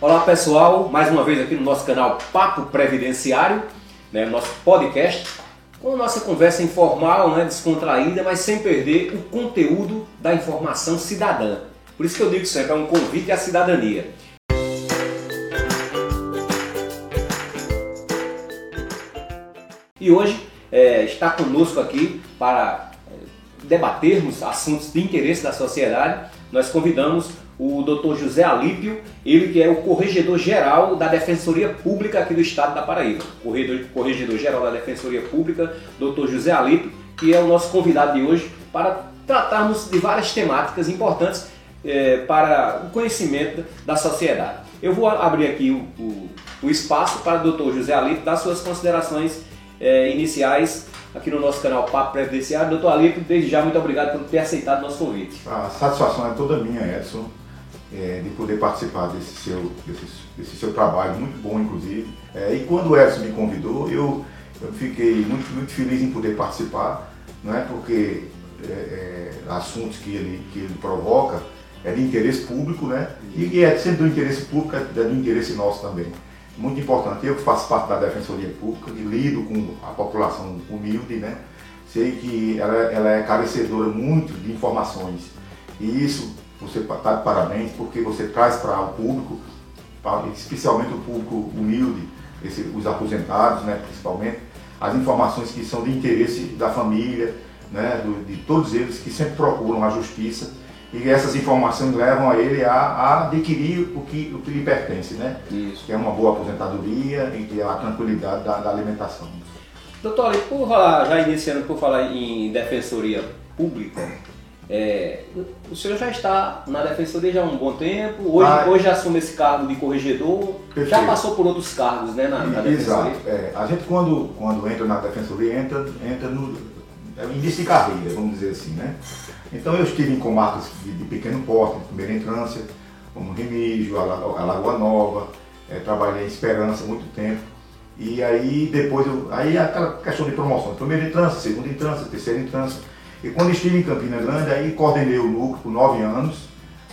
Olá pessoal, mais uma vez aqui no nosso canal Papo Previdenciário, né, nosso podcast, com a nossa conversa informal, né, descontraída, mas sem perder o conteúdo da informação cidadã. Por isso que eu digo sempre, é um convite à cidadania. E hoje é, está conosco aqui para é, debatermos assuntos de interesse da sociedade. Nós convidamos o Dr. José Alípio, ele que é o corregedor geral da Defensoria Pública aqui do estado da Paraíba. Corregedor, corregedor geral da Defensoria Pública, Dr. José Alípio, que é o nosso convidado de hoje para tratarmos de várias temáticas importantes é, para o conhecimento da sociedade. Eu vou abrir aqui o, o, o espaço para o Dr. José Alípio dar suas considerações é, iniciais aqui no nosso canal Papo Previdenciário. Doutor Alípio, desde já, muito obrigado por ter aceitado o nosso convite. A satisfação é toda minha, Edson é, de poder participar desse seu, desse, desse seu trabalho, muito bom inclusive. É, e quando o Edson me convidou, eu, eu fiquei muito, muito feliz em poder participar, não é porque é, é assuntos que ele, que ele provoca é de interesse público, né? E, e é sempre do interesse público, é do interesse nosso também. Muito importante, eu que faço parte da Defensoria Pública e lido com a população humilde, né? Sei que ela, ela é carecedora muito de informações. E isso você está de parabéns porque você traz para o público, especialmente o público humilde, esse, os aposentados, né, principalmente, as informações que são de interesse da família, né, do, de todos eles que sempre procuram a justiça e essas informações levam a ele a, a adquirir o que, o que lhe pertence, né? Isso. Que é uma boa aposentadoria e que é a tranquilidade da, da alimentação. Doutor, por falar, já iniciando por falar em defensoria pública, é, o senhor já está na defensoria já há um bom tempo, hoje, ah, hoje assume esse cargo de corregedor, perfeito. já passou por outros cargos né, na, na defensoria? Exato. É, a gente quando, quando entra na defensoria, entra, entra no é início de carreira, vamos dizer assim, né? Então eu estive em comarcas de, de pequeno porte, de primeira entrância, como Remígio, a, a Lagoa Nova, é, trabalhei em Esperança muito tempo. E aí depois, eu, aí aquela questão de promoção, primeira entrância, segunda entrância, terceira entrância, e quando estive em Campina Grande, aí coordenei o núcleo por nove anos.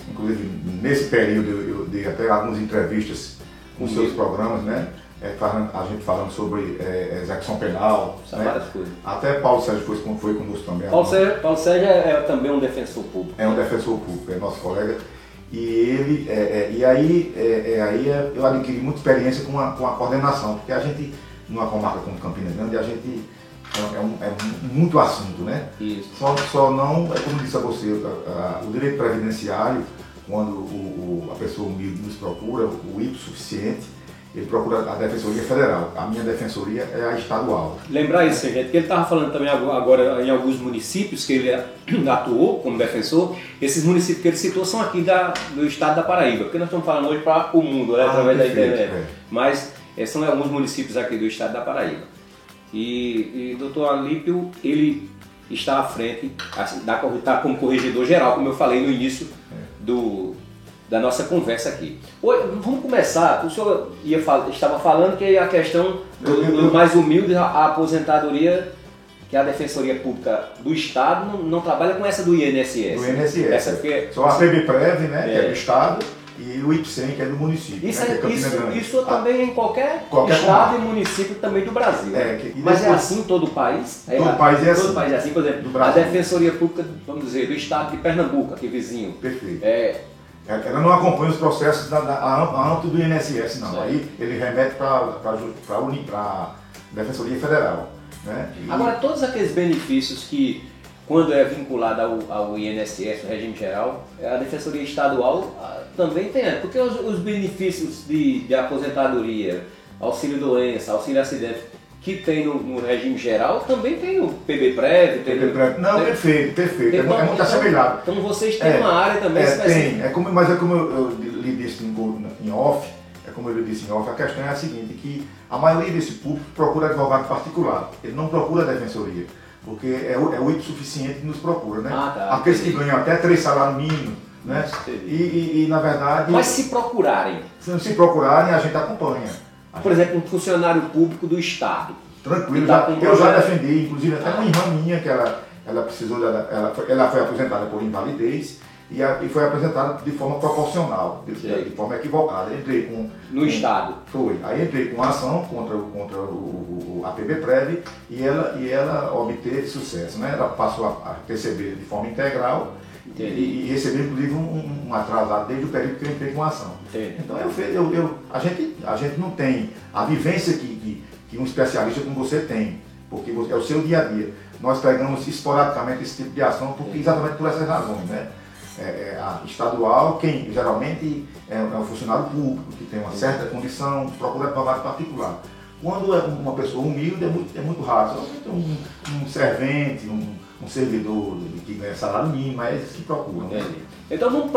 Inclusive, nesse período eu, eu dei até algumas entrevistas com seus programas, né? É, a gente falando sobre é, execução penal. Né? várias coisas. Até Paulo Sérgio foi, foi conosco também. Paulo Sérgio, Paulo Sérgio é, é, também um defensor público. É um defensor público, é nosso colega. E ele, é, é, e aí, é, aí eu adquiri muita experiência com a, com a coordenação, porque a gente, numa comarca como Campina Grande, a gente é, é, um, é muito assunto, né? Isso. Só, só não, é como disse a você, a, a, o direito previdenciário, quando o, o, a pessoa humilde nos procura, o IP suficiente, ele procura a Defensoria Federal. A minha Defensoria é a estadual. Lembrar isso, gente, que ele estava falando também agora em alguns municípios que ele atuou como defensor. Esses municípios que ele citou são aqui da, do estado da Paraíba, porque nós estamos falando hoje para o mundo, né, ah, através perfeito, da internet. É. Mas é, são alguns municípios aqui do estado da Paraíba. E, e doutor Alípio, ele está à frente, está como corregedor geral, como eu falei no início do, da nossa conversa aqui. Vamos começar. O senhor ia, estava falando que a questão do, mais humilde, a aposentadoria, que a Defensoria Pública do Estado não, não, trabalha com essa do INSS. Do INSS. Essa, porque, Só a PBPREV, né, é. que é do Estado e o IPSEM, que é do município. Isso, né, é, isso, isso ah, também é em qualquer, qualquer estado e município também do Brasil. É, que, Mas é depois, é assim em todo o país? É, todo o país é todo assim. país é assim. Por exemplo, a Defensoria Pública, vamos dizer, do estado de Pernambuco, aqui vizinho. Perfeito. É, é ela não acompanha os processos da, da, a âmbito do INSS, não. Aí ele remete para a Defensoria Federal. Né? E... Agora, todos aqueles benefícios que quando é vinculada ao, ao INSS, o regime geral, a Defensoria Estadual ah, também tem, né? porque os, os benefícios de, de, aposentadoria, auxílio doença, auxílio acidente, que tem no, no regime geral, também tem o PB-Prev. PB Não, tem, perfeito, perfeito. Então, é, muito então, assemelhado. Então vocês têm é, uma área também é, Tem, é como, mas é como eu, eu lhe disse em, em off, é como eu lhe disse em off, a questão é a seguinte, que a maioria desse público procura advogado particular, ele não procura defensoria. Porque é o, é o suficiente que nos procura, né? Ah, tá, Aqueles entendi. que ganham até três salários mínimos, né? E, e, e, na verdade. Mas se procurarem. Se, se procurarem, a gente acompanha. Por exemplo, um funcionário público do Estado. Tranquilo, tá já, eu já defendi, inclusive até uma irmã minha, que ela, ela precisou, ela, ela, foi, ela foi aposentada por invalidez, e, a, e foi apresentado de forma proporcional, de, de, forma equivocada. Entrei com. No com, Estado? Foi. Aí entrei com ação contra, contra o, o, a PBPREV e ela, e ela obteve sucesso. Né? Ela passou a, a receber de forma integral e, e recebeu inclusive um, um, atrasado desde o período que eu entrei com a ação. Entendi. Então eu, eu, eu, a, gente, a gente não tem a vivência que, que, que um especialista como você tem, porque é o seu dia a dia. Nós pegamos esporadicamente esse tipo de ação porque, exatamente por essas razões. Né? É, é, a estadual, quem geralmente é, é um funcionário público, que tem uma certa condição, procura trabalho particular. Quando é uma pessoa humilde, é muito, é muito raro. Só um, um servente, um, um servidor que ganha salário mínimo, mas é que procuram. Entendi. Então vamos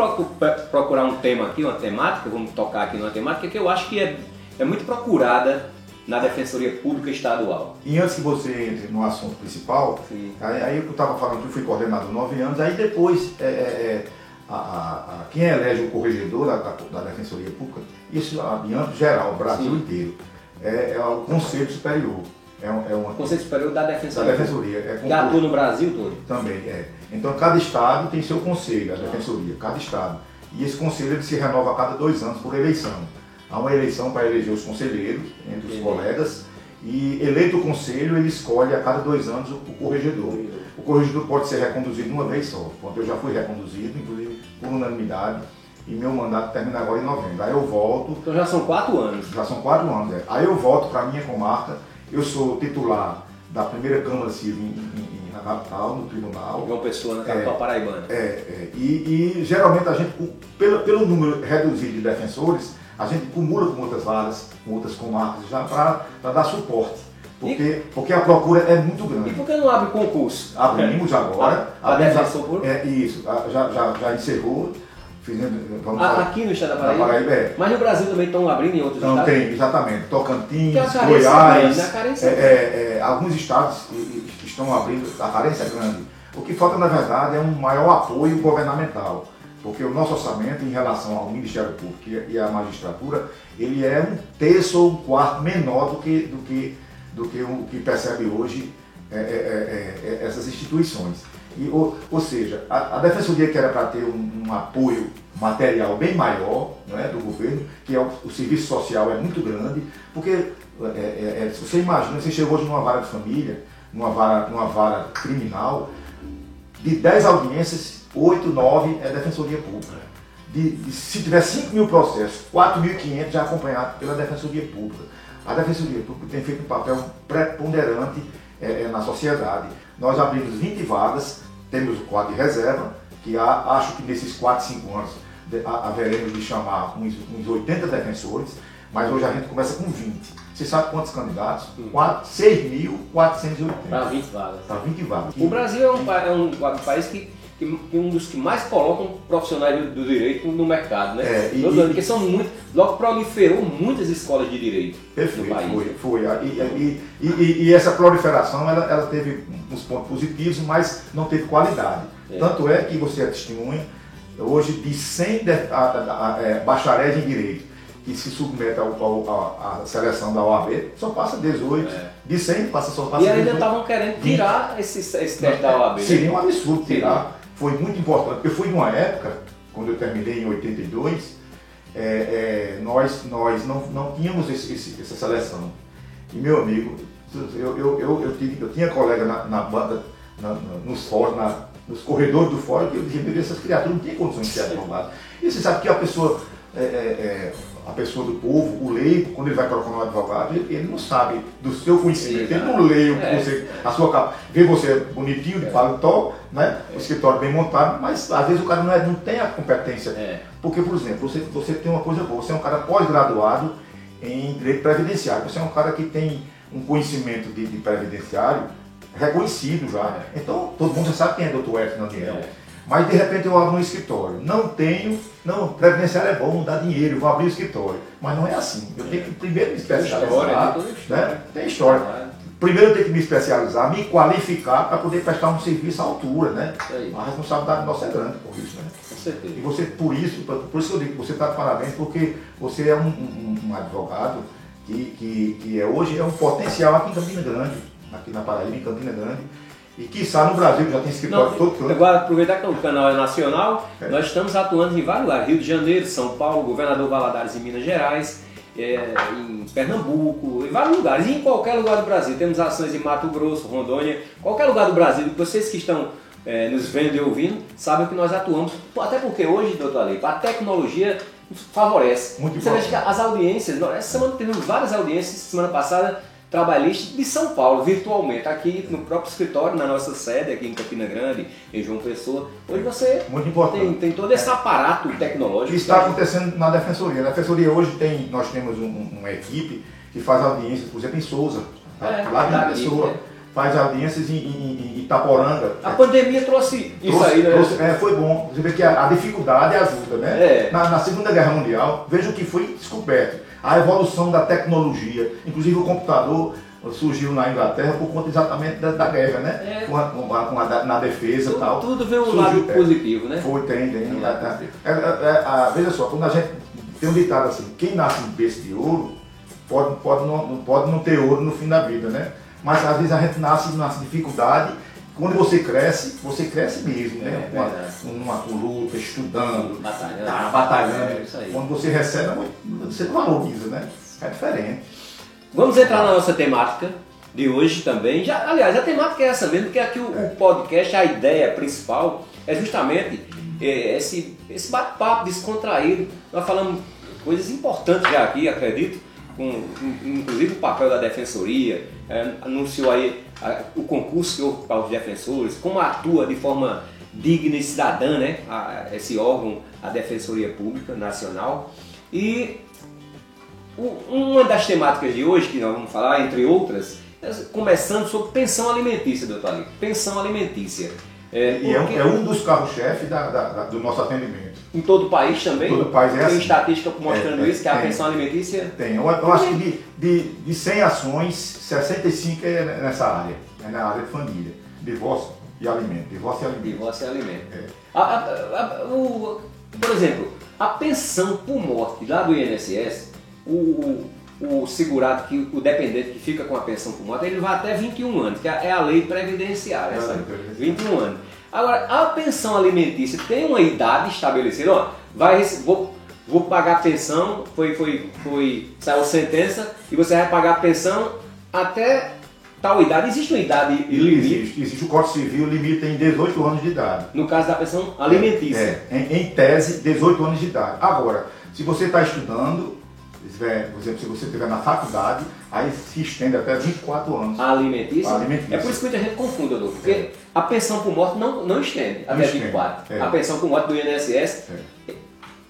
procurar um tema aqui, uma temática, vamos tocar aqui numa temática que eu acho que é, é muito procurada na Defensoria Pública Estadual. E antes que você entre no assunto principal, aí, aí, eu estava falando que eu fui coordenador nove anos, aí depois é, é, é a, a, a, quem elege o corregedor da, da, Defensoria Pública, isso em âmbito geral, Brasil Sim. inteiro, é, é, o Conselho Superior. É, é uma, Conselho Superior da Defensoria. Da Defensoria. É que atua no Brasil todo? Também, é. Então cada estado tem seu conselho, a Defensoria, cada estado. E esse conselho ele se renova a cada dois anos por eleição. Há uma eleição para eleger os conselheiros, entre os colegas, e eleito o conselho, ele escolhe a cada dois anos o corregedor. O corregedor pode ser reconduzido uma vez só. Quando eu já fui reconduzido, inclusive por unanimidade, e meu mandato termina agora em novembro. Aí eu volto. Então já são quatro anos. Já são quatro anos, é. Aí eu volto para a minha comarca, eu sou titular da primeira Câmara Civil em, em, na capital, no tribunal. Uma pessoa na capital é, paraibana. É, é. E, e, geralmente a gente, pelo, pelo número reduzido de defensores, a gente acumula com outras varas, com outras comarcas, já para dar suporte. Porque, e, porque a procura é muito grande. E por que não abre concurso? Abrimos agora. A, a defensor por... É isso, já, já, já encerrou. Fizemos, vamos ah, aqui no estado da Paraíba? Paraíba é. Mas no Brasil também estão abrindo em outros não, estados? Tem, exatamente. Tocantins, é Goiás. Grande, é, é, é, alguns estados estão abrindo, a carência é grande. O que falta, na verdade, é um maior apoio governamental porque o nosso orçamento em relação ao Ministério Público e à magistratura, ele é um terço ou um quarto menor do que, do que, do que o que percebe hoje é, é, é, é essas instituições. E, ou, ou seja, a, a, Defensoria que era para ter um, um, apoio material bem maior é, do governo, que é o, o, serviço social é muito grande, porque é, é, se você imagina, você chegou hoje numa vara de família, numa vara, numa vara criminal, de 10 audiências, 8, 9 é Defensoria Pública. De, de, se tiver 5 mil processos, 4.500 já acompanhado pela Defensoria Pública. A Defensoria Pública tem feito um papel preponderante é, é, na sociedade. Nós abrimos 20 vagas, temos o quadro de reserva, que há, acho que nesses 4, 5 anos de, haveremos de chamar uns, uns 80 defensores, mas hoje a gente começa com 20. Você sabe quantos candidatos? Hum. 6.480. Para 20 vagas. Para 20 vagas. O Brasil é um, é um país que que, um dos que mais colocam profissionais do, do direito no mercado, né? É, e, porque são muito, logo proliferou muitas escolas de direito perfeito, no país. Foi, foi. E, e, e, essa proliferação ela, ela teve uns pontos positivos, mas não teve qualidade. É. Tanto é que você é testemunha hoje de 100 de, a, a, a, é, bacharéis em direito que se submete à seleção da OAB, só passa 18. É. De 100 passa só passa E ainda estavam querendo tirar esse, esse teste da OAB. Seria né? um absurdo tirar foi muito importante. Eu fui numa época, quando eu terminei em 82, é, é, nós, nós não, não tínhamos esse, esse, essa seleção. E meu amigo, eu, eu, eu, eu, tive, eu tinha colega na, na banda, na, na, nos fóruns, na, nos corredores do fórum, que eu dizia, meu essas criaturas não têm condições de ser advogadas. E você sabe que a pessoa é, é, é a pessoa do povo, o leigo, quando ele vai procurar um advogado, ele, ele, não sabe do seu conhecimento, ele não lê o que é. você, a sua capa, vê você bonitinho, de é. paletó, né? o escritório bem montado, mas às vezes o cara não, é, não tem a competência. É. Porque, por exemplo, você, você tem uma coisa boa, você é um cara pós-graduado em direito previdenciário, você é um cara que tem um conhecimento de, de previdenciário reconhecido já. É. Então, todo mundo já sabe quem é doutor Edson Daniel. É. Mas de repente eu abro um escritório. Não tenho, não, previdenciário é bom, dá dinheiro, vou abrir um escritório. Mas não é assim. Eu tenho que primeiro me especializar. Tem história, tem, história. Né? tem história. Primeiro eu tenho que me especializar, me qualificar para poder prestar um serviço à altura, né? A responsabilidade nossa é grande por isso, né? Com certeza. E você, por isso, por isso que eu digo que você está de parabéns, porque você é um, um, um advogado que, que, que é, hoje é um potencial aqui em Campina Grande, aqui na Paraíba, em Campina Grande E quiçá no Brasil, já tem escritório todo todo. agora aproveitar que o canal é nacional, É. nós estamos atuando em vários lugares, Rio de Janeiro, São Paulo, Governador Valadares em Minas Gerais, é, em Pernambuco, em vários lugares, e em qualquer lugar do Brasil. Temos ações em Mato Grosso, Rondônia, qualquer lugar do Brasil, vocês que estão é, nos vendo e ouvindo, sabem que nós atuamos, até porque hoje, doutor Aleito, a tecnologia favorece. Muito Você veja que as audiências, nós- essa semana tivemos várias audiências, semana passada, trabalhistas de São Paulo, virtualmente, aqui no próprio escritório, na nossa sede, aqui em Campina Grande, em João Pessoa. Hoje você Muito importante. tem, tem todo esse aparato tecnológico. Isso está acontecendo na Defensoria. Na Defensoria hoje tem, nós temos um- um- uma equipe que faz audiências, por exemplo, em Souza, tá? É, lá verdade, em Pessoa. né? Faz audiências em, em- em Itaporanga. A pandemia trouxe isso Trouxe- aí, né? trouxe- é, foi bom. Você vê que a, a dificuldade ajuda, né? É. Na, na Segunda Guerra Mundial, veja o que foi descoberto. A evolução da tecnologia, inclusive o computador surgiu na Inglaterra por conta exatamente da, da guerra, né? É. Com a, com a- com a na defesa e Tudo, tal. tudo vem um Surgiu- lado é. positivo, né? Foi, tem, tem. É, é, positivo. é, é, a- veja só, quando a gente tem um ditado assim, quem nasce em berço de ouro pode, pode, não, pode não ter ouro no fim da vida, né? Mas às vezes a gente nasce na dificuldade, quando você cresce, você cresce mesmo, né? É, uma, com luta, estudando, Batalhando. tá, batalhando. É. Quando você recebe, você não valoriza, né? É diferente. Vamos entrar na nossa temática de hoje também. Já, aliás, a temática é essa mesmo, porque aqui o, o podcast, a ideia principal é justamente é, esse, esse bate-papo descontraído. Nós falamos coisas importantes já aqui, acredito, com in- inclusive o papel da defensoria, é, anunciou aí a- o concurso que houve para os defensores, como atua de forma digna e cidadã, né? a- esse órgão, a Defensoria Pública Nacional. E o- Uma das temáticas de hoje, que nós vamos falar, entre outras, é começando sobre pensão alimentícia, doutor Ali. Pensão alimentícia. É, E é um, porque é um dos carros-chefe do nosso atendimento. Em todo o país também? Todo o país é Tem assim. estatística mostrando É, é, isso, que a tem. pensão alimentícia... Tem. Eu, eu acho que de, de, de 100 ações, 65 é nessa área, é na área de família. Divórcio e alimento. Divórcio e alimento. Divórcio e alimento. É. A- a- a- o- por exemplo, a pensão por morte lá do INSS, o, o, o segurado, que, o dependente que fica com a pensão por morte, ele vai até 21 anos, que é é a lei previdenciária, É a essa lei previdenciária. 21 anos. Agora, a pensão alimentícia tem uma idade estabelecida, ó, vai, vou, vou pagar a pensão, foi, foi, foi, saiu sentença, e você vai pagar a pensão até tal idade. Existe uma idade limite, Existe, existe o Código Civil, limita em 18 anos de idade. no caso da pensão alimentícia. É, em, em tese, 18 anos de idade. Agora, se você está estudando, tiver, por exemplo, se você estiver na faculdade, aí se estende até 24 anos. A alimentícia? A alimentícia. É por isso que muita gente confunde, doutor, porque a pensão por morte não, não estende Não até estende, 24. é. A pensão por morte do INSS É.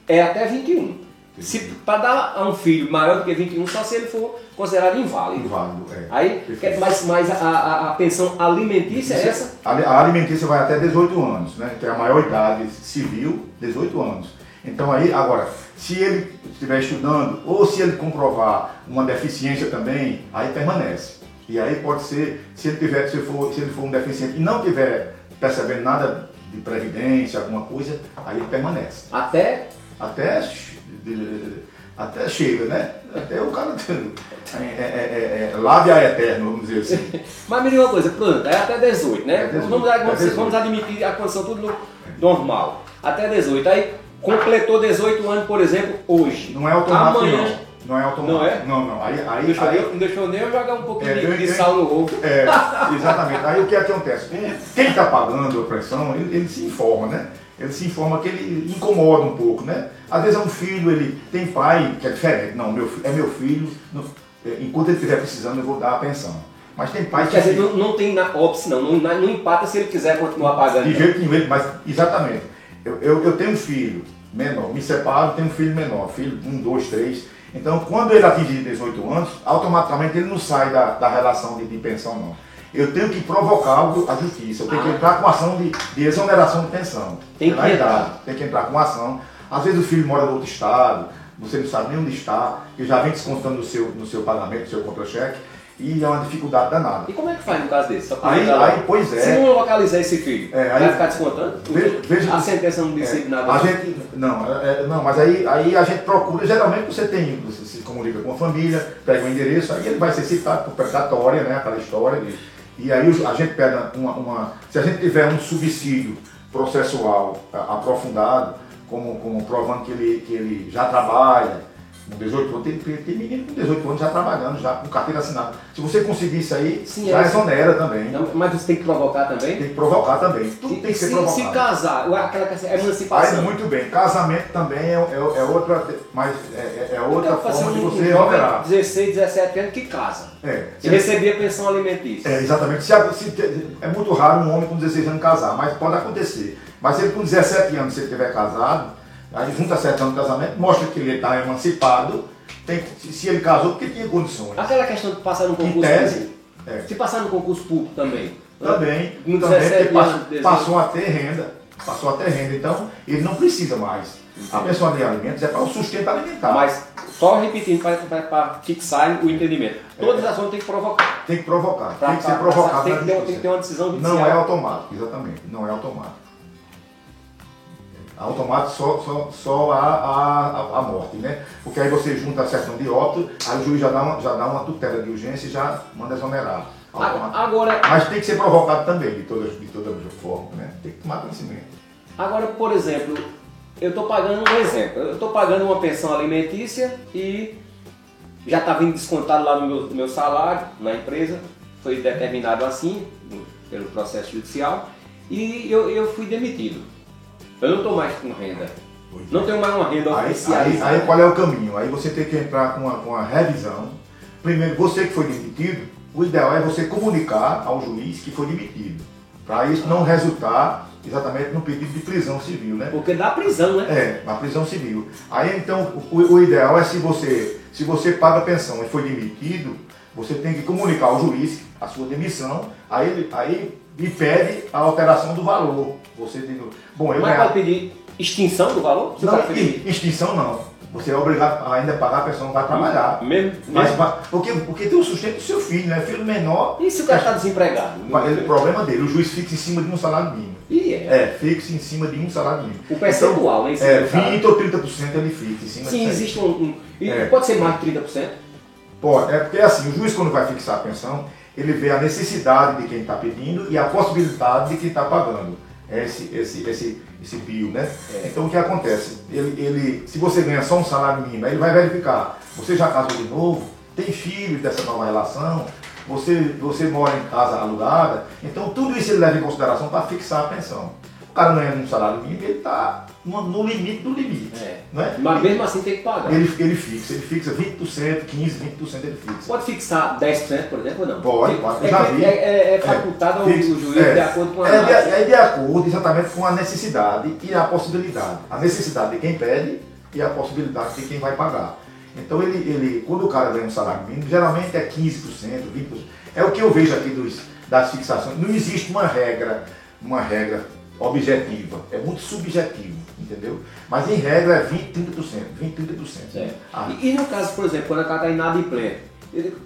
é até 21. Se para dar a um filho maior do que 21, só se ele for considerado inválido. Inválido, é. Aí, Perfeito. mas, mas a, a, a pensão alimentícia é essa? A alimentícia vai até 18 anos, né? Tem a maior idade civil, 18 anos. Então aí, agora, se ele estiver estudando ou se ele comprovar uma deficiência também, aí permanece. E aí pode ser, se ele tiver, se, for, se ele for um deficiente e não tiver percebendo nada de previdência, alguma coisa, aí ele permanece. Até Até, até chega, né? Até o cara é, é, é, é, a eterno, vamos dizer assim. Mas me diga uma coisa, pronto, é até 18, né? É 18, vamos, é vamos, 18. vamos admitir a condição tudo no- normal. Até 18. Aí completou 18 anos, por exemplo, hoje. Não é automático, Amanhã. não. Não é automático. Não é? Não, não. Aí, aí, Deixou, aí- não deixou nem eu jogar um pouquinho É, de, de sal no ovo. É, exatamente. Aí o que acontece? Quem está pagando a pressão, ele, ele se informa, né? Ele se informa que ele incomoda um pouco, né? Às vezes é um filho, ele tem pai que é diferente. Não, meu, é meu filho, não- é, enquanto ele estiver precisando, eu vou dar a pensão. Mas tem pai que Quer dizer, não, não tem na óbice, não. não. Não empata se ele quiser continuar pagando. De jeito nenhum, mas exatamente. Eu, eu, eu tenho um filho menor, me separo, tenho um filho menor, filho um, dois, três. Então, quando ele atingir 18 anos, automaticamente ele não sai da, da relação de, de pensão, não. Eu tenho que provocar algo à justiça, eu tenho que Ah. entrar com ação de, de exoneração de pensão. Tem Pela que idade. entrar. Tem que entrar com ação. Às vezes o filho mora em outro estado, você não sabe nem onde está, e já vem descontando no seu, no seu pagamento, no seu contra-cheque, e é uma dificuldade danada. E como é que faz no caso desse? Aí- lá. aí, pois é. Se não localizar esse filho, É, aí- vai ficar descontando? Veja- veja- a sentença não decide É, nada. A gente, não, é, é, não, mas aí, aí a gente procura, geralmente você tem, você se comunica com a família, pega o endereço, aí ele vai ser citado por precatória, né, aquela história. e aí a gente pede uma, uma, Se a gente tiver um subsídio processual aprofundado, como, como provando que ele, que ele já trabalha, com 18 anos, tem, tem menino com 18 anos já trabalhando, já com carteira assinada. Se você conseguir isso aí, Sim, já é exonera também. Não, mas você tem que provocar também? Tem que provocar também. Tudo tem que ser se, provocado. Se casar, aquela é emancipação. Aí, muito bem. Casamento também é, é, é outra, mas é, é, é outra forma de você operar. 16, 17 anos que casa. É. E recebia pensão alimentícia. É, exatamente. Se, se, é muito raro um homem com 16 anos casar, mas pode acontecer. Mas se ele com 17 anos, se ele estiver casado, aí junta 7 anos de casamento, mostra que ele está emancipado tem, se ele casou, porque tinha condições. Aquela questão de passar no concurso tese, É. Se passar no concurso público também. Também, também porque passou, a ter renda. Passou a ter renda, então ele não precisa mais. A pensão de alimentos é para o sustento alimentar. Mas, só repetindo para fixar o entendimento. Todas as ações tem que provocar. Tem que provocar. Pra, tem que ser provocado. Tem tem que ter uma decisão judicial. Não é automático, exatamente. Não é automático automático só, só, só a, a, a, morte, né? Porque aí você junta a certidão de óbito, aí o juiz já dá uma, já dá uma tutela de urgência e já manda exonerar. Agora, Mas tem que ser provocado também, de todas de toda forma, né? Tem que tomar conhecimento. Agora, por exemplo, eu estou pagando um exemplo, eu estou pagando uma pensão alimentícia e já está vindo descontado lá no meu, no meu salário, na empresa, foi determinado assim, pelo processo judicial, e eu, eu fui demitido. Eu não estou mais com renda. Não tenho mais uma renda oficial. Aí, aí, qual é o caminho? Aí você tem que entrar com uma, com uma revisão. Primeiro, você que foi demitido, o ideal é você comunicar ao juiz que foi demitido. Para isso não resultar exatamente no pedido de prisão civil, né? Porque dá prisão, né? É, na prisão civil. Aí então o, o, ideal é se você, se você paga pensão e foi demitido, você tem que comunicar ao juiz a sua demissão, aí, aí e pede a alteração do valor. Você diz, bom, eu Mas pode pedir extinção do valor? Você não, extinção não. Você é obrigado a ainda pagar, a pessoa não vai trabalhar. Mesmo? Mas, mesmo? Porque, porque tem o sustento do seu filho, né? Filho menor. E se o cara está desempregado? Ele, o problema dele, o juiz fixa em cima de um salário mínimo. E é? É, fixa em cima de um salário mínimo. O percentual, então, né? É, 20 ou 30% ele fixa em cima Sim, existe um. um e é. pode ser mais de 30%? Pode, é porque é assim, o juiz quando vai fixar a pensão, ele vê a necessidade de quem está pedindo e a possibilidade de quem está pagando esse, esse, esse, esse bio, né? É. Então o que acontece? Ele, ele, se você ganha só um salário mínimo, ele vai verificar, você já casou de novo, tem filhos dessa nova relação, você, você mora em casa alugada, então tudo isso ele leva em consideração para fixar a pensão. O cara ganha um salário mínimo, ele está no, limite do limite. É. Né? Mas mesmo assim tem que pagar. Ele, ele fixa, ele fixa 20%, 15%, 20% ele fixa. Pode fixar 10%, por exemplo, ou não? Pode, pode. É, já vi. É, é, é facultado ao juiz é. de acordo com a é de, é de acordo exatamente com a necessidade e a possibilidade. A necessidade de quem pede e a possibilidade de quem vai pagar. Então ele, ele quando o cara ganha um salário mínimo, geralmente é 15%, 20%. É o que eu vejo aqui dos, das fixações. Não existe uma regra, uma regra objetiva, é muito subjetivo, entendeu? Mas em regra é 20, 30%, 20, 30%. Ah. E, e, no caso, por exemplo, quando a cara está inadimplente,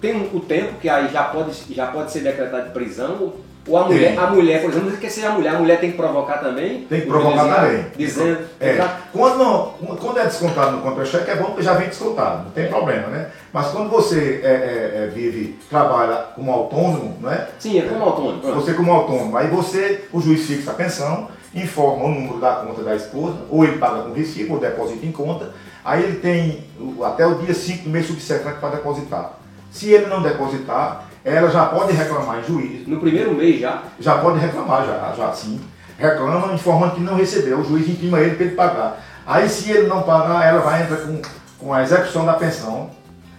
tem o tempo que aí já pode, já pode ser decretado de prisão, ou a mulher, a mulher, por exemplo, não que seja a mulher, a mulher tem que provocar também? Tem que provocar também. Dizendo. É. Quando, não, quando é descontado no contra-cheque é bom porque já vem descontado, não tem problema, né? Mas quando você é, é, é, vive, trabalha como autônomo, não é? Sim, é como autônomo. Você como autônomo, aí você, o juiz fixa a pensão, informa o número da conta da esposa, ou ele paga com recibo, ou deposita em conta, aí ele tem até o dia 5 do mês subsequente para depositar. Se ele não depositar, ela já pode reclamar em juízo. No primeiro mês já? Já pode reclamar, já, já sim. Reclama informando que não recebeu, o juiz intima ele para ele pagar. Aí se ele não pagar, ela vai entrar com, com a execução da pensão.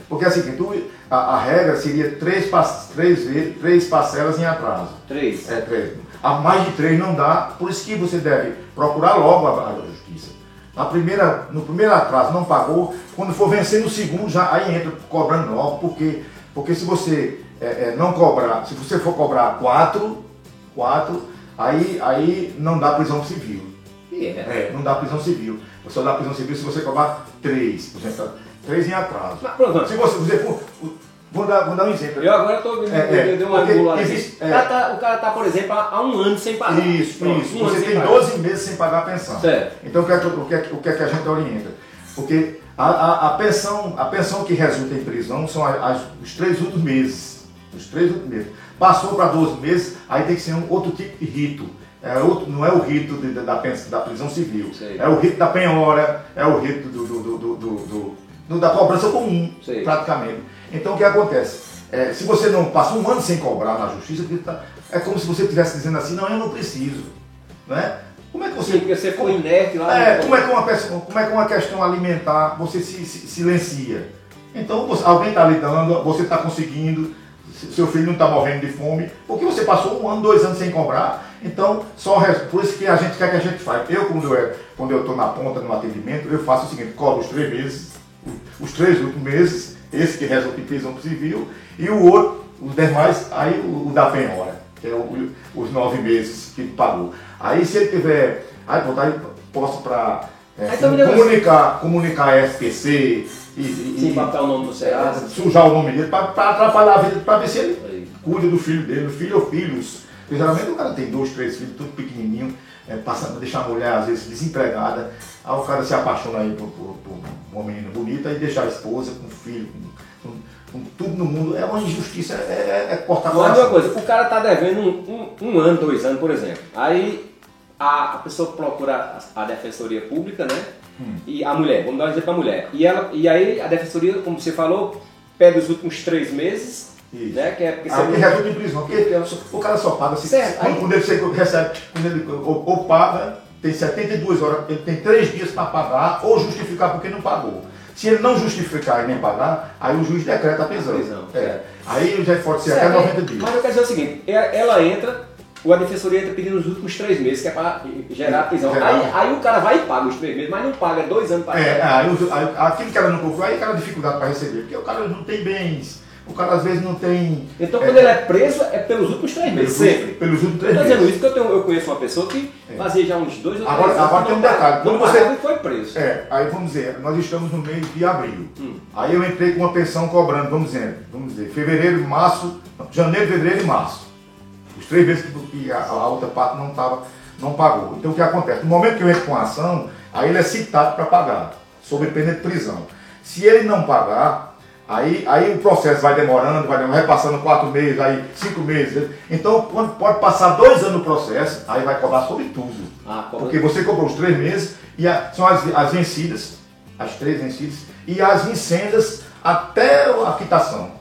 Porque é o seguinte, a, a regra seria três, três, três parcelas em atraso. Três? É, três. A mais de três não dá, por isso que você deve procurar logo a, a justiça. Na primeira, no primeiro atraso não pagou, quando for vencer no segundo, já aí entra cobrando logo, porque, porque se você é, é, não cobrar, se você for cobrar quatro, quatro, aí, aí não dá prisão civil. Yeah. É, não dá prisão civil. Você só dá prisão civil se você cobrar três, por exemplo, três em atraso. Se você, você vou, dar, vou dar um exemplo. Eu agora estou vendo, é, é, deu uma regula existe, é, o cara está, tá, por exemplo, há um ano sem pagar. Isso, Pronto, isso. Um você tem 12 meses sem pagar a pensão. Certo. Então o que, é que, o, que é, o que é que a gente orienta? Porque a, a, a, pensão, a pensão que resulta em prisão são as, as, os três últimos meses Os três últimos meses. Passou para 12 meses, aí tem que ser um outro tipo de rito. É outro, não é o rito de, da, da, prisão civil. Sei. É o rito da penhora, é o rito do, do, do, do, do da cobrança comum, Sei. praticamente. Então o que acontece? É, se você não passa um ano sem cobrar na justiça, tá, é como se você estivesse dizendo assim, não, eu não preciso. Né? Como é que você. Sim, porque você foi inerte lá. É, no- como é que uma, pessoa- como é que uma questão alimentar você se, se- silencia? Então você- alguém está lhe dando, você está conseguindo, se- seu filho não está morrendo de fome, porque você passou um ano, dois anos sem cobrar. Então, só por isso que a gente quer que a gente faz. Eu, quando eu é- quando estou na ponta no atendimento, eu faço o seguinte, cobro os três meses, os três últimos meses, esse que resulta em prisão civil, e o outro, os demais, aí o, o da penhora, que é o- os nove meses que ele pagou. Aí se ele tiver. Aí, pronto, aí posso para também deve- comunicar, comunicar a SPC e, e- e- o nome do Serasa. sujar o nome dele, para atrapalhar a vida, para ver se ele cuida do filho dele, filho ou filhos. Porque geralmente o cara tem dois, três filhos, tudo pequenininho, é, passando, deixa a mulher às vezes desempregada, aí o cara se apaixona aí por, por- por uma menina bonita e deixa a esposa com filho, com, com- com tudo no mundo. É uma injustiça, é, é, é cortar Agora, uma coisa, o cara tá devendo um, um- um ano, dois anos, por exemplo. Aí a, a pessoa procura a, a defensoria pública, né? Hum. E a mulher, vamos dar um exemplo pra mulher. E, ela, e aí a defensoria, como você falou, pede os últimos três meses, Isso. né? Que é porque Aí você resulta em prisão, porque o cara só paga se, Certo, quando, aí- quando ele recebe, quando ele ou, ou paga, tem 72 horas, ele tem 3 dias para pagar ou justificar porque não pagou. Se ele não justificar e nem pagar, aí o juiz decreta a prisão. prisão, É. Aí já pode ser Certo, até aí- 90 dias. Mas eu quero dizer o seguinte, ela, ela entra, o a defensoria entra pedindo os últimos três meses, que é para gerar a prisão. Gerar. Aí, aí o cara vai e paga os três meses, mas não paga dois anos para É, aí, aí, aquilo que ela não cobrou, aí o cara tem dificuldade para receber, porque o cara não tem bens, o cara às vezes não tem. Então quando ele é preso, é pelos últimos três meses, pelos, sempre. pelos últimos três tô dizendo meses. isso porque eu, tenho- eu conheço uma pessoa que É. fazia já uns dois ou Agora- três agora que tem um detalhe, quando você- foi preso. É, aí vamos dizer, nós estamos no mês de abril. Hum. Aí eu entrei com uma pensão cobrando, vamos dizer, vamos dizer, fevereiro, março, não, janeiro, fevereiro e março. Os três meses que- que a, a outra parte não tava, não pagou. Então o que acontece? No momento que eu entro com a ação, aí ele é citado para pagar, sob pena de prisão. Se ele não pagar, aí, aí o processo vai demorando, vai, demorando, vai passando quatro meses, aí cinco meses. Então quando pode passar dois anos no processo, aí vai cobrar sobre tudo. Ah, Porque você cobrou os três meses e a- são as, as vencidas, as três vencidas, e as vincendas até a quitação.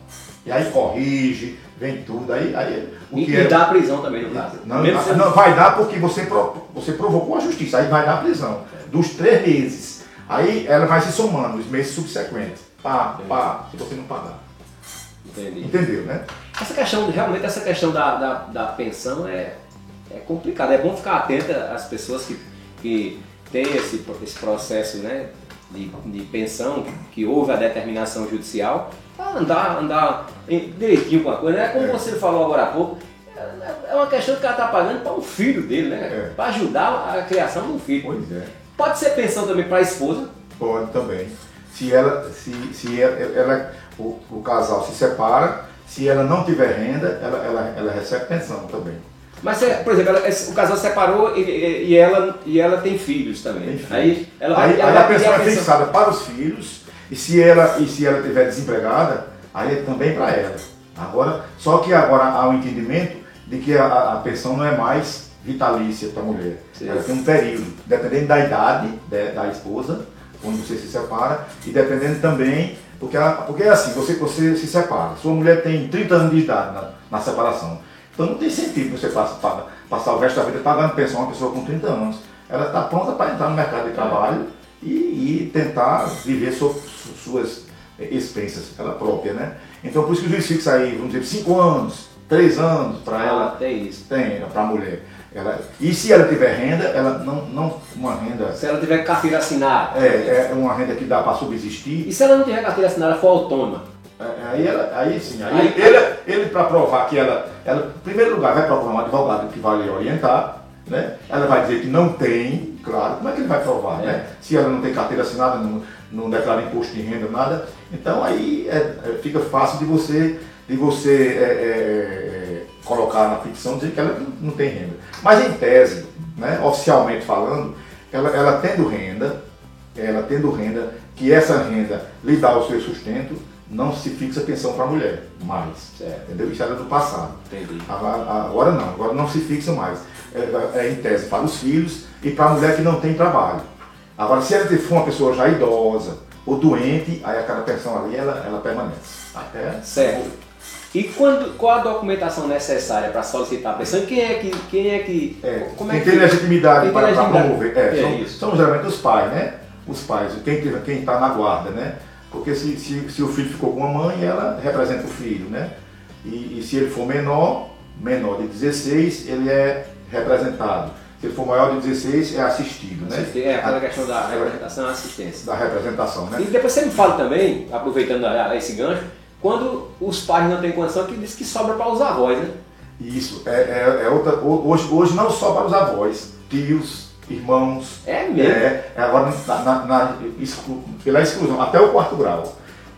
E aí corrige, vem tudo, aí, aí o E, que e é. dá a prisão também, no caso. Não, não, sendo- não, vai dar porque você, pro- você provocou a justiça, aí vai dar a prisão. Dos três meses. Aí ela vai se somando os meses subsequentes. Pá, pá, se você não pagar. Entendi. Entendeu, né? Essa questão, realmente essa questão da, da, da pensão é, é complicada. É bom ficar atento às pessoas que, que têm esse, esse processo né, de, de pensão, que houve a determinação judicial, para andar, andar direitinho com a coisa. É como É. você falou agora há pouco, é- é uma questão que o cara está pagando para um filho dele, né? É. Para ajudar a criação do filho. Pois é. Pode ser pensão também para a esposa. Pode também. Se ela, se, se ela, ela- o, o casal se separa, se ela não tiver renda, ela, ela, ela recebe pensão também. Mas, é, por exemplo, ela- o casal separou e, e- ela, e ela tem filhos também. Tem filhos. Aí ela aí, ela aí a pedir pensão é fixada para os filhos e se ela e se ela tiver desempregada, aí é também para ela. Agora, só que agora há um entendimento de que a, a- pensão não é mais vitalícia para a mulher. Sim. Ela tem um período, dependendo da idade de- da esposa, quando você se separa, e dependendo também, porque, a- porque é assim, você, você se separa, sua mulher tem 30 anos de idade na, na separação. Então não tem sentido você passa, paga- passar o resto da vida pagando pensão a uma pessoa com 30 anos. Ela está pronta para entrar no mercado de trabalho e, e tentar viver so- su- suas expensas, ela própria, né? Então por isso que o juiz fixa aí, vamos dizer, 5 anos, 3 anos para ela até isso. tem para a mulher. Ela, e se ela tiver renda, ela não, não uma renda Se ela tiver carteira assinada. é, é uma renda que dá para subsistir. E se ela não tiver carteira assinada, for autônoma? é, Aí, ela, aí sim, aí, Aí- ele, ele para provar que ela, ela, em primeiro lugar, vai procurar um advogado que vai lhe orientar, né? Ela vai dizer que não tem, claro, como é que ele vai provar, É. né? Se ela não tem carteira assinada, não, não declara imposto de renda, nada, então aí é, é, fica fácil de você, de você é, é, é, colocar na ficção dizer que ela não, tem renda. Mas em tese, né, oficialmente falando, ela, ela tendo renda, ela tendo renda, que essa renda lhe dá o seu sustento, não se fixa pensão para a mulher mais. Certo. Entendeu? Isso era do passado. Entendi. Agora, agora não, agora não se fixa mais. É, é em tese para os filhos e para a mulher que não tem trabalho. Agora, se ela for uma pessoa já idosa ou doente, aí aquela pensão ali ela, ela permanece. Até Certo. E quando, qual a documentação necessária para solicitar a pensão? Quem é que. Quem é que É, como quem é tem legitimidade para, para promover. É, É são, são geralmente os pais, né? Os pais, quem está tá na guarda, né? Porque se, se, se o filho ficou com a mãe, ela representa o filho, né? E, e se ele for menor, menor de 16, ele é representado. Se ele for maior de 16, é assistido, né? É, aquela questão da representação e assistência. Da representação, né? E depois você me fala também, aproveitando esse gancho, quando os pais não têm condição, que diz que sobra para os avós, né? Isso, é, é, é outra. ho- Hoje, hoje não só para os avós, tios, irmãos. É mesmo. É, é agora na, na, na exclu- pela exclusão, até o quarto grau.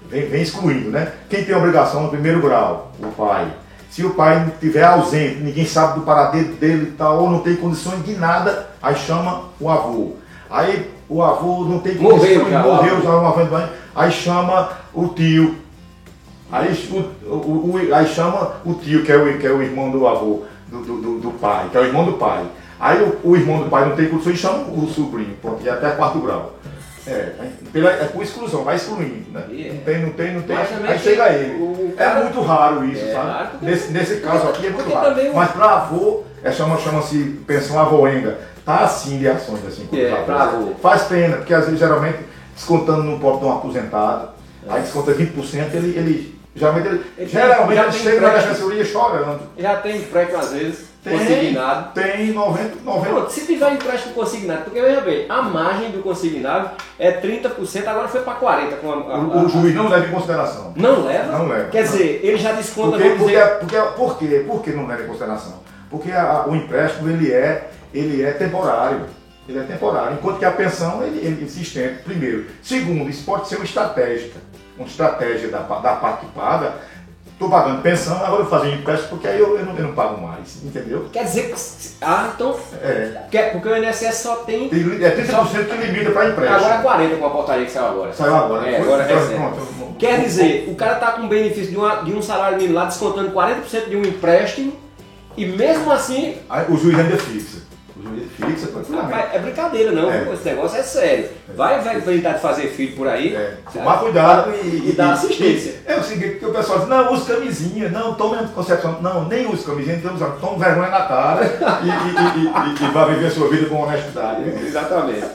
Vem, vem excluindo, né? Quem tem obrigação no primeiro grau? O pai. Se o pai estiver ausente, ninguém sabe do paradeiro dele e tal, ou não tem condições de nada, aí chama o avô. Aí o avô não tem Morreu condições, já, o morreu já vez, banho, aí chama o tio. Aí, o, o- o- aí chama o tio, que é o, que é o irmão do avô, do, do, do- pai, que é o irmão do pai. Aí o, o irmão do pai não tem condições, chama o sobrinho, pronto, e até quarto grau. É, pela, é por exclusão, vai excluindo, né? É. Não tem, não tem, não tem, aí chega ele. cara- É muito raro isso, É sabe? porque- nesse, nesse caso aqui é muito porque raro. também Mas para avô, é, chama, chama-se pensão avoenga. Tá assim de ações assim. os É, pra avô. Faz pena, porque às vezes geralmente descontando no próprio de um aposentado, aí desconta 20%, ele, ele geralmente ele, Ele geralmente já ele tem chega na defensoria chorando. Já tem empréstimo às vezes, Tem, consignado. tem 90, 90 Pronto, se tiver empréstimo consignado, porque veja bem, a margem do consignado é 30%, agora foi para 40% com a, a- o, o juiz não leva em consideração. Não leva? Não leva. Quer dizer, ele já desconta, Porque, porque, dizer, porque, por quê? Por que não leva em consideração? Porque a- o empréstimo ele é, ele é temporário. Ele é temporário. Enquanto que a pensão ele, ele se estende, primeiro. Segundo, isso pode ser uma estratégia. Uma estratégia da, da parte que paga. Estou pagando pensão, agora eu vou fazer empréstimo porque aí eu, eu, não, eu não pago mais. Entendeu? quer dizer que. Ah, então. É. Porque, o INSS só tem. Tem, é 30% que limita para empréstimo. Agora é 40 com a portaria que saiu agora. Saiu agora. É, Foi- agora é pronto. Quer dizer, o cara está com benefício de, uma- de um salário mínimo lá, descontando 40% de um empréstimo, e mesmo assim, Aí o juiz ainda fixa. O juiz fixa tranquilamente. rapaz, é brincadeira não, É. esse negócio é sério. Vai, vai tentar de fazer filho por aí, É, tomar cuidado e, e dar assistência. É o seguinte, porque o pessoal diz, não, use camisinha, não, tome anticoncepção. Não, nem use camisinha, então use, tome vergonha na cara e, e, e, e, vá viver a sua vida com honestidade. Exatamente.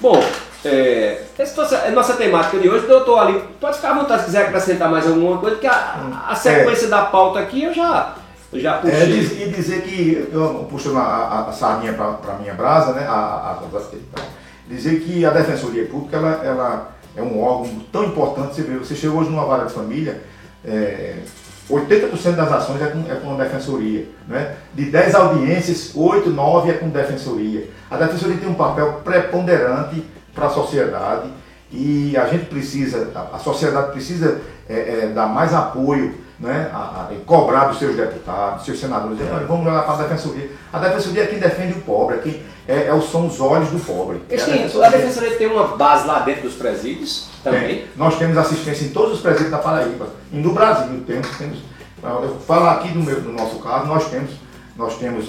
Bom, é, essa foi a nossa temática de hoje. Doutor Ali, pode ficar à vontade se quiser acrescentar mais alguma coisa, que a, a sequência da pauta aqui eu já, já É, puxei. diz- e dizer que, eu puxando a, a, a sardinha para a minha brasa, né, a- dizer que a Defensoria Pública ela, ela é um órgão tão importante, você vê, você chegou hoje numa vara de família, é, 80% das ações é com, é com a Defensoria. Né? De 10 audiências, 8, 9 é com Defensoria. A Defensoria tem um papel preponderante para a sociedade e a gente precisa, a, a sociedade precisa é, é, dar mais apoio, né? a, a- cobrar dos seus deputados, dos seus senadores, dizer, "Olha, vamos jogar para a Defensoria. A Defensoria é quem defende o pobre, é quem, é, é, são os olhos do pobre. É a Sim, Defensoria. a Defensoria tem uma base lá dentro dos presídios também. Tem. Nós temos assistência em todos os presídios da Paraíba. E no Brasil temos, temos. Eu falo aqui do, meu, do nosso caso, nós temos, nós temos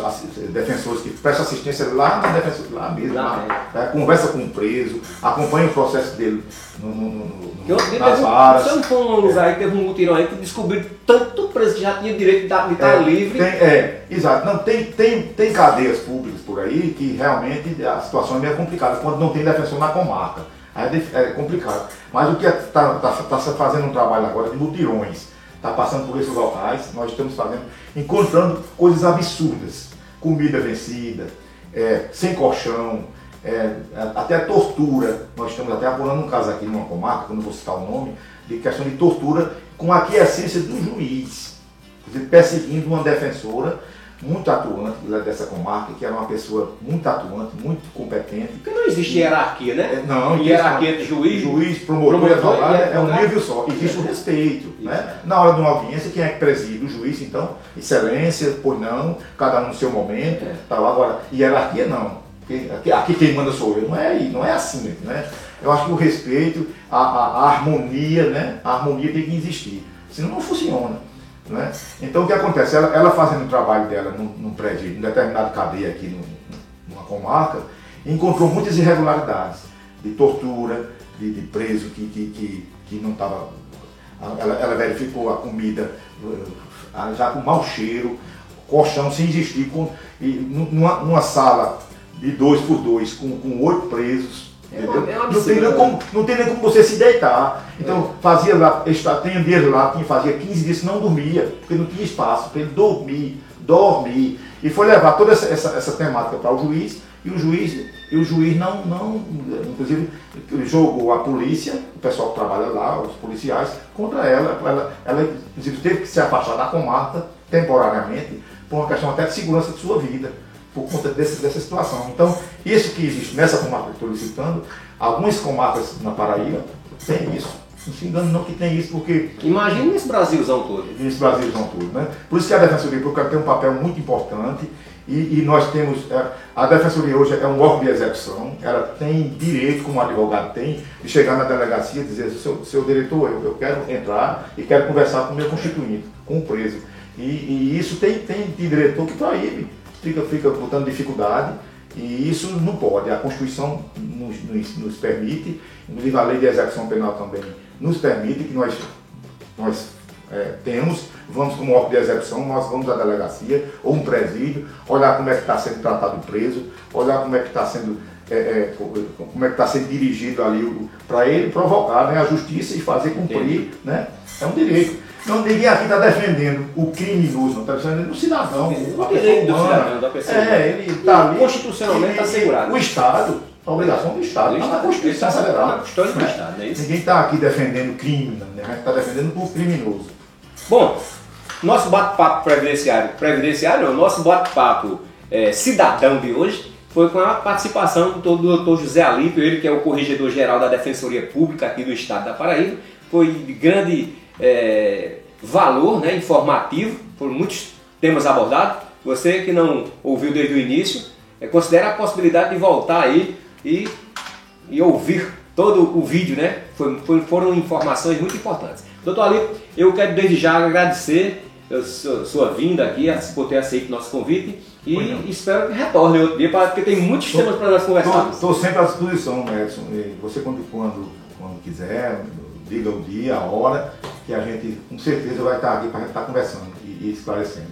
defensores que prestam assistência lá na defensoria, lá mesmo, Lá é, conversa com o preso, acompanha o processo dele no, no, no, outro dia nas teve um- varas. Eu não for um lugar que teve um mutirão aí que descobriram tanto preso que já tinha direito de estar de estar É, livre. Tem, é, exato. Não, tem, tem, tem cadeias públicas por aí que realmente a situação é meio complicada, quando não tem defensor na comarca. Aí é é complicado. Mas o que está tá, tá se fazendo um trabalho agora de mutirões, está passando por esses locais, nós estamos fazendo, encontrando coisas absurdas. Comida vencida, é, sem colchão, é, até tortura. Nós estamos até apurando um caso aqui numa comarca, que não vou citar o nome, de questão de tortura com a aquiescência do juiz perseguindo uma defensora muito atuante lá dessa comarca, que era uma pessoa muito atuante, muito competente. Porque não existe hierarquia, né? É, Não, hierarquia entre juiz, juiz, promotor, promotor advogado e é um advogado. nível só. Existe o respeito. Né? Na hora de uma audiência, quem é que preside? O juiz, então, excelência, pois não, cada um no seu momento. É. Tal. Agora, hierarquia não. Aqui, aqui quem manda sou eu. Não é, não é assim, né? Eu acho que o respeito, a, a, a harmonia, né? A harmonia tem que existir. Senão não funciona. Né? Então o que acontece? Ela, ela fazendo o trabalho dela num, num prédio, em determinada cadeia aqui num, numa comarca, encontrou muitas irregularidades de tortura, de, de preso que, que, que, que não estava. Ela, ela, verificou a comida eh, já com mau cheiro, colchão sem existir, com, e, numa, numa sala de dois por dois, com oito presos. É é não, tem nem como, não tem nem como você se deitar. Então é. fazia lá, tem um dia lá, tinha, fazia 15 dias que não dormia, porque não tinha espaço para ele dormir, dormir. E foi levar toda essa, essa, essa temática para o juiz, e o juiz, e o juiz não, não, inclusive, jogou a polícia, o pessoal que trabalha lá, os policiais, contra ela. Ela, ela inclusive, teve que se afastar da comarca temporariamente, por uma questão até de segurança de sua vida por conta desse, dessa situação. Então, isso que existe nessa comarca que estou citando, algumas comarcas na Paraíba tem isso. Não se engane não que tem isso, porque... Imagina nesse Brasilzão todo. Nesse Brasilzão todo, né? Por isso que a Defensoria Pública tem um papel muito importante e, e, nós temos, é, a Defensoria hoje é um órgão de execução, ela tem direito, como o advogado tem, de chegar na delegacia e dizer, seu, seu diretor, eu, eu quero entrar e quero conversar com o meu constituinte, com o preso. E, e isso tem, tem de diretor que proíbe fica, fica botando dificuldade e isso não pode. A Constituição nos, nos, nos, permite, inclusive a lei de execução penal também nos permite que nós, nós é, temos, vamos como órgão de execução, nós vamos à delegacia ou um presídio, olhar como é que está sendo tratado o preso, olhar como é que está sendo é, é, como é que está sendo dirigido ali para ele provocar né, a justiça e fazer cumprir, né? É um direito. Não, ninguém aqui está defendendo o criminoso, não está defendendo o cidadão. O direito do cidadão, da pessoa. É, ele está ali. Constitucionalmente está assegurado. O Estado, a obrigação do Estado. Está na Constituição Federal. Na Constituição do Estado, é isso? Ninguém está aqui defendendo o crime, né? a gente está defendendo o criminoso. Bom, nosso bate-papo previdenciário, previdenciário não, nosso bate-papo é, cidadão de hoje foi com a participação do doutor José Alípio, ele que é o corregedor-geral da Defensoria Pública aqui do Estado da Paraíba. Foi de grande é, valor né, informativo, por muitos temas abordados. Você que não ouviu desde o início, é, considere a possibilidade de voltar aí e, e ouvir todo o vídeo, né? Foi, foi, foram informações muito importantes. Doutor Ali, eu quero desde já agradecer a sua, sua vinda aqui, por ter aceito nosso convite e espero que retorne outro dia, porque tem muitos tô, temas para nós conversarmos. Estou sempre à disposição, Edson. Você quando, quando, quando quiser, diga o dia, a hora, que a gente com certeza vai estar aqui para estar conversando e, e esclarecendo.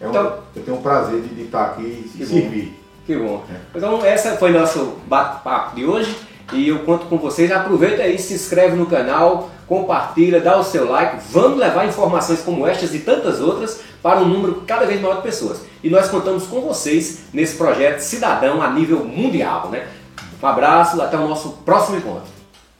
É um, então, eu tenho o prazer de, de estar aqui e servir. Bom, que bom. É. Então essa foi nosso bate-papo de hoje e eu conto com vocês. Aproveita aí, se inscreve no canal, compartilha, dá o seu like. Vamos levar informações como estas e tantas outras para um número cada vez maior de pessoas. E nós contamos com vocês nesse projeto Cidadão a nível mundial. Né? Um abraço, até o nosso próximo encontro.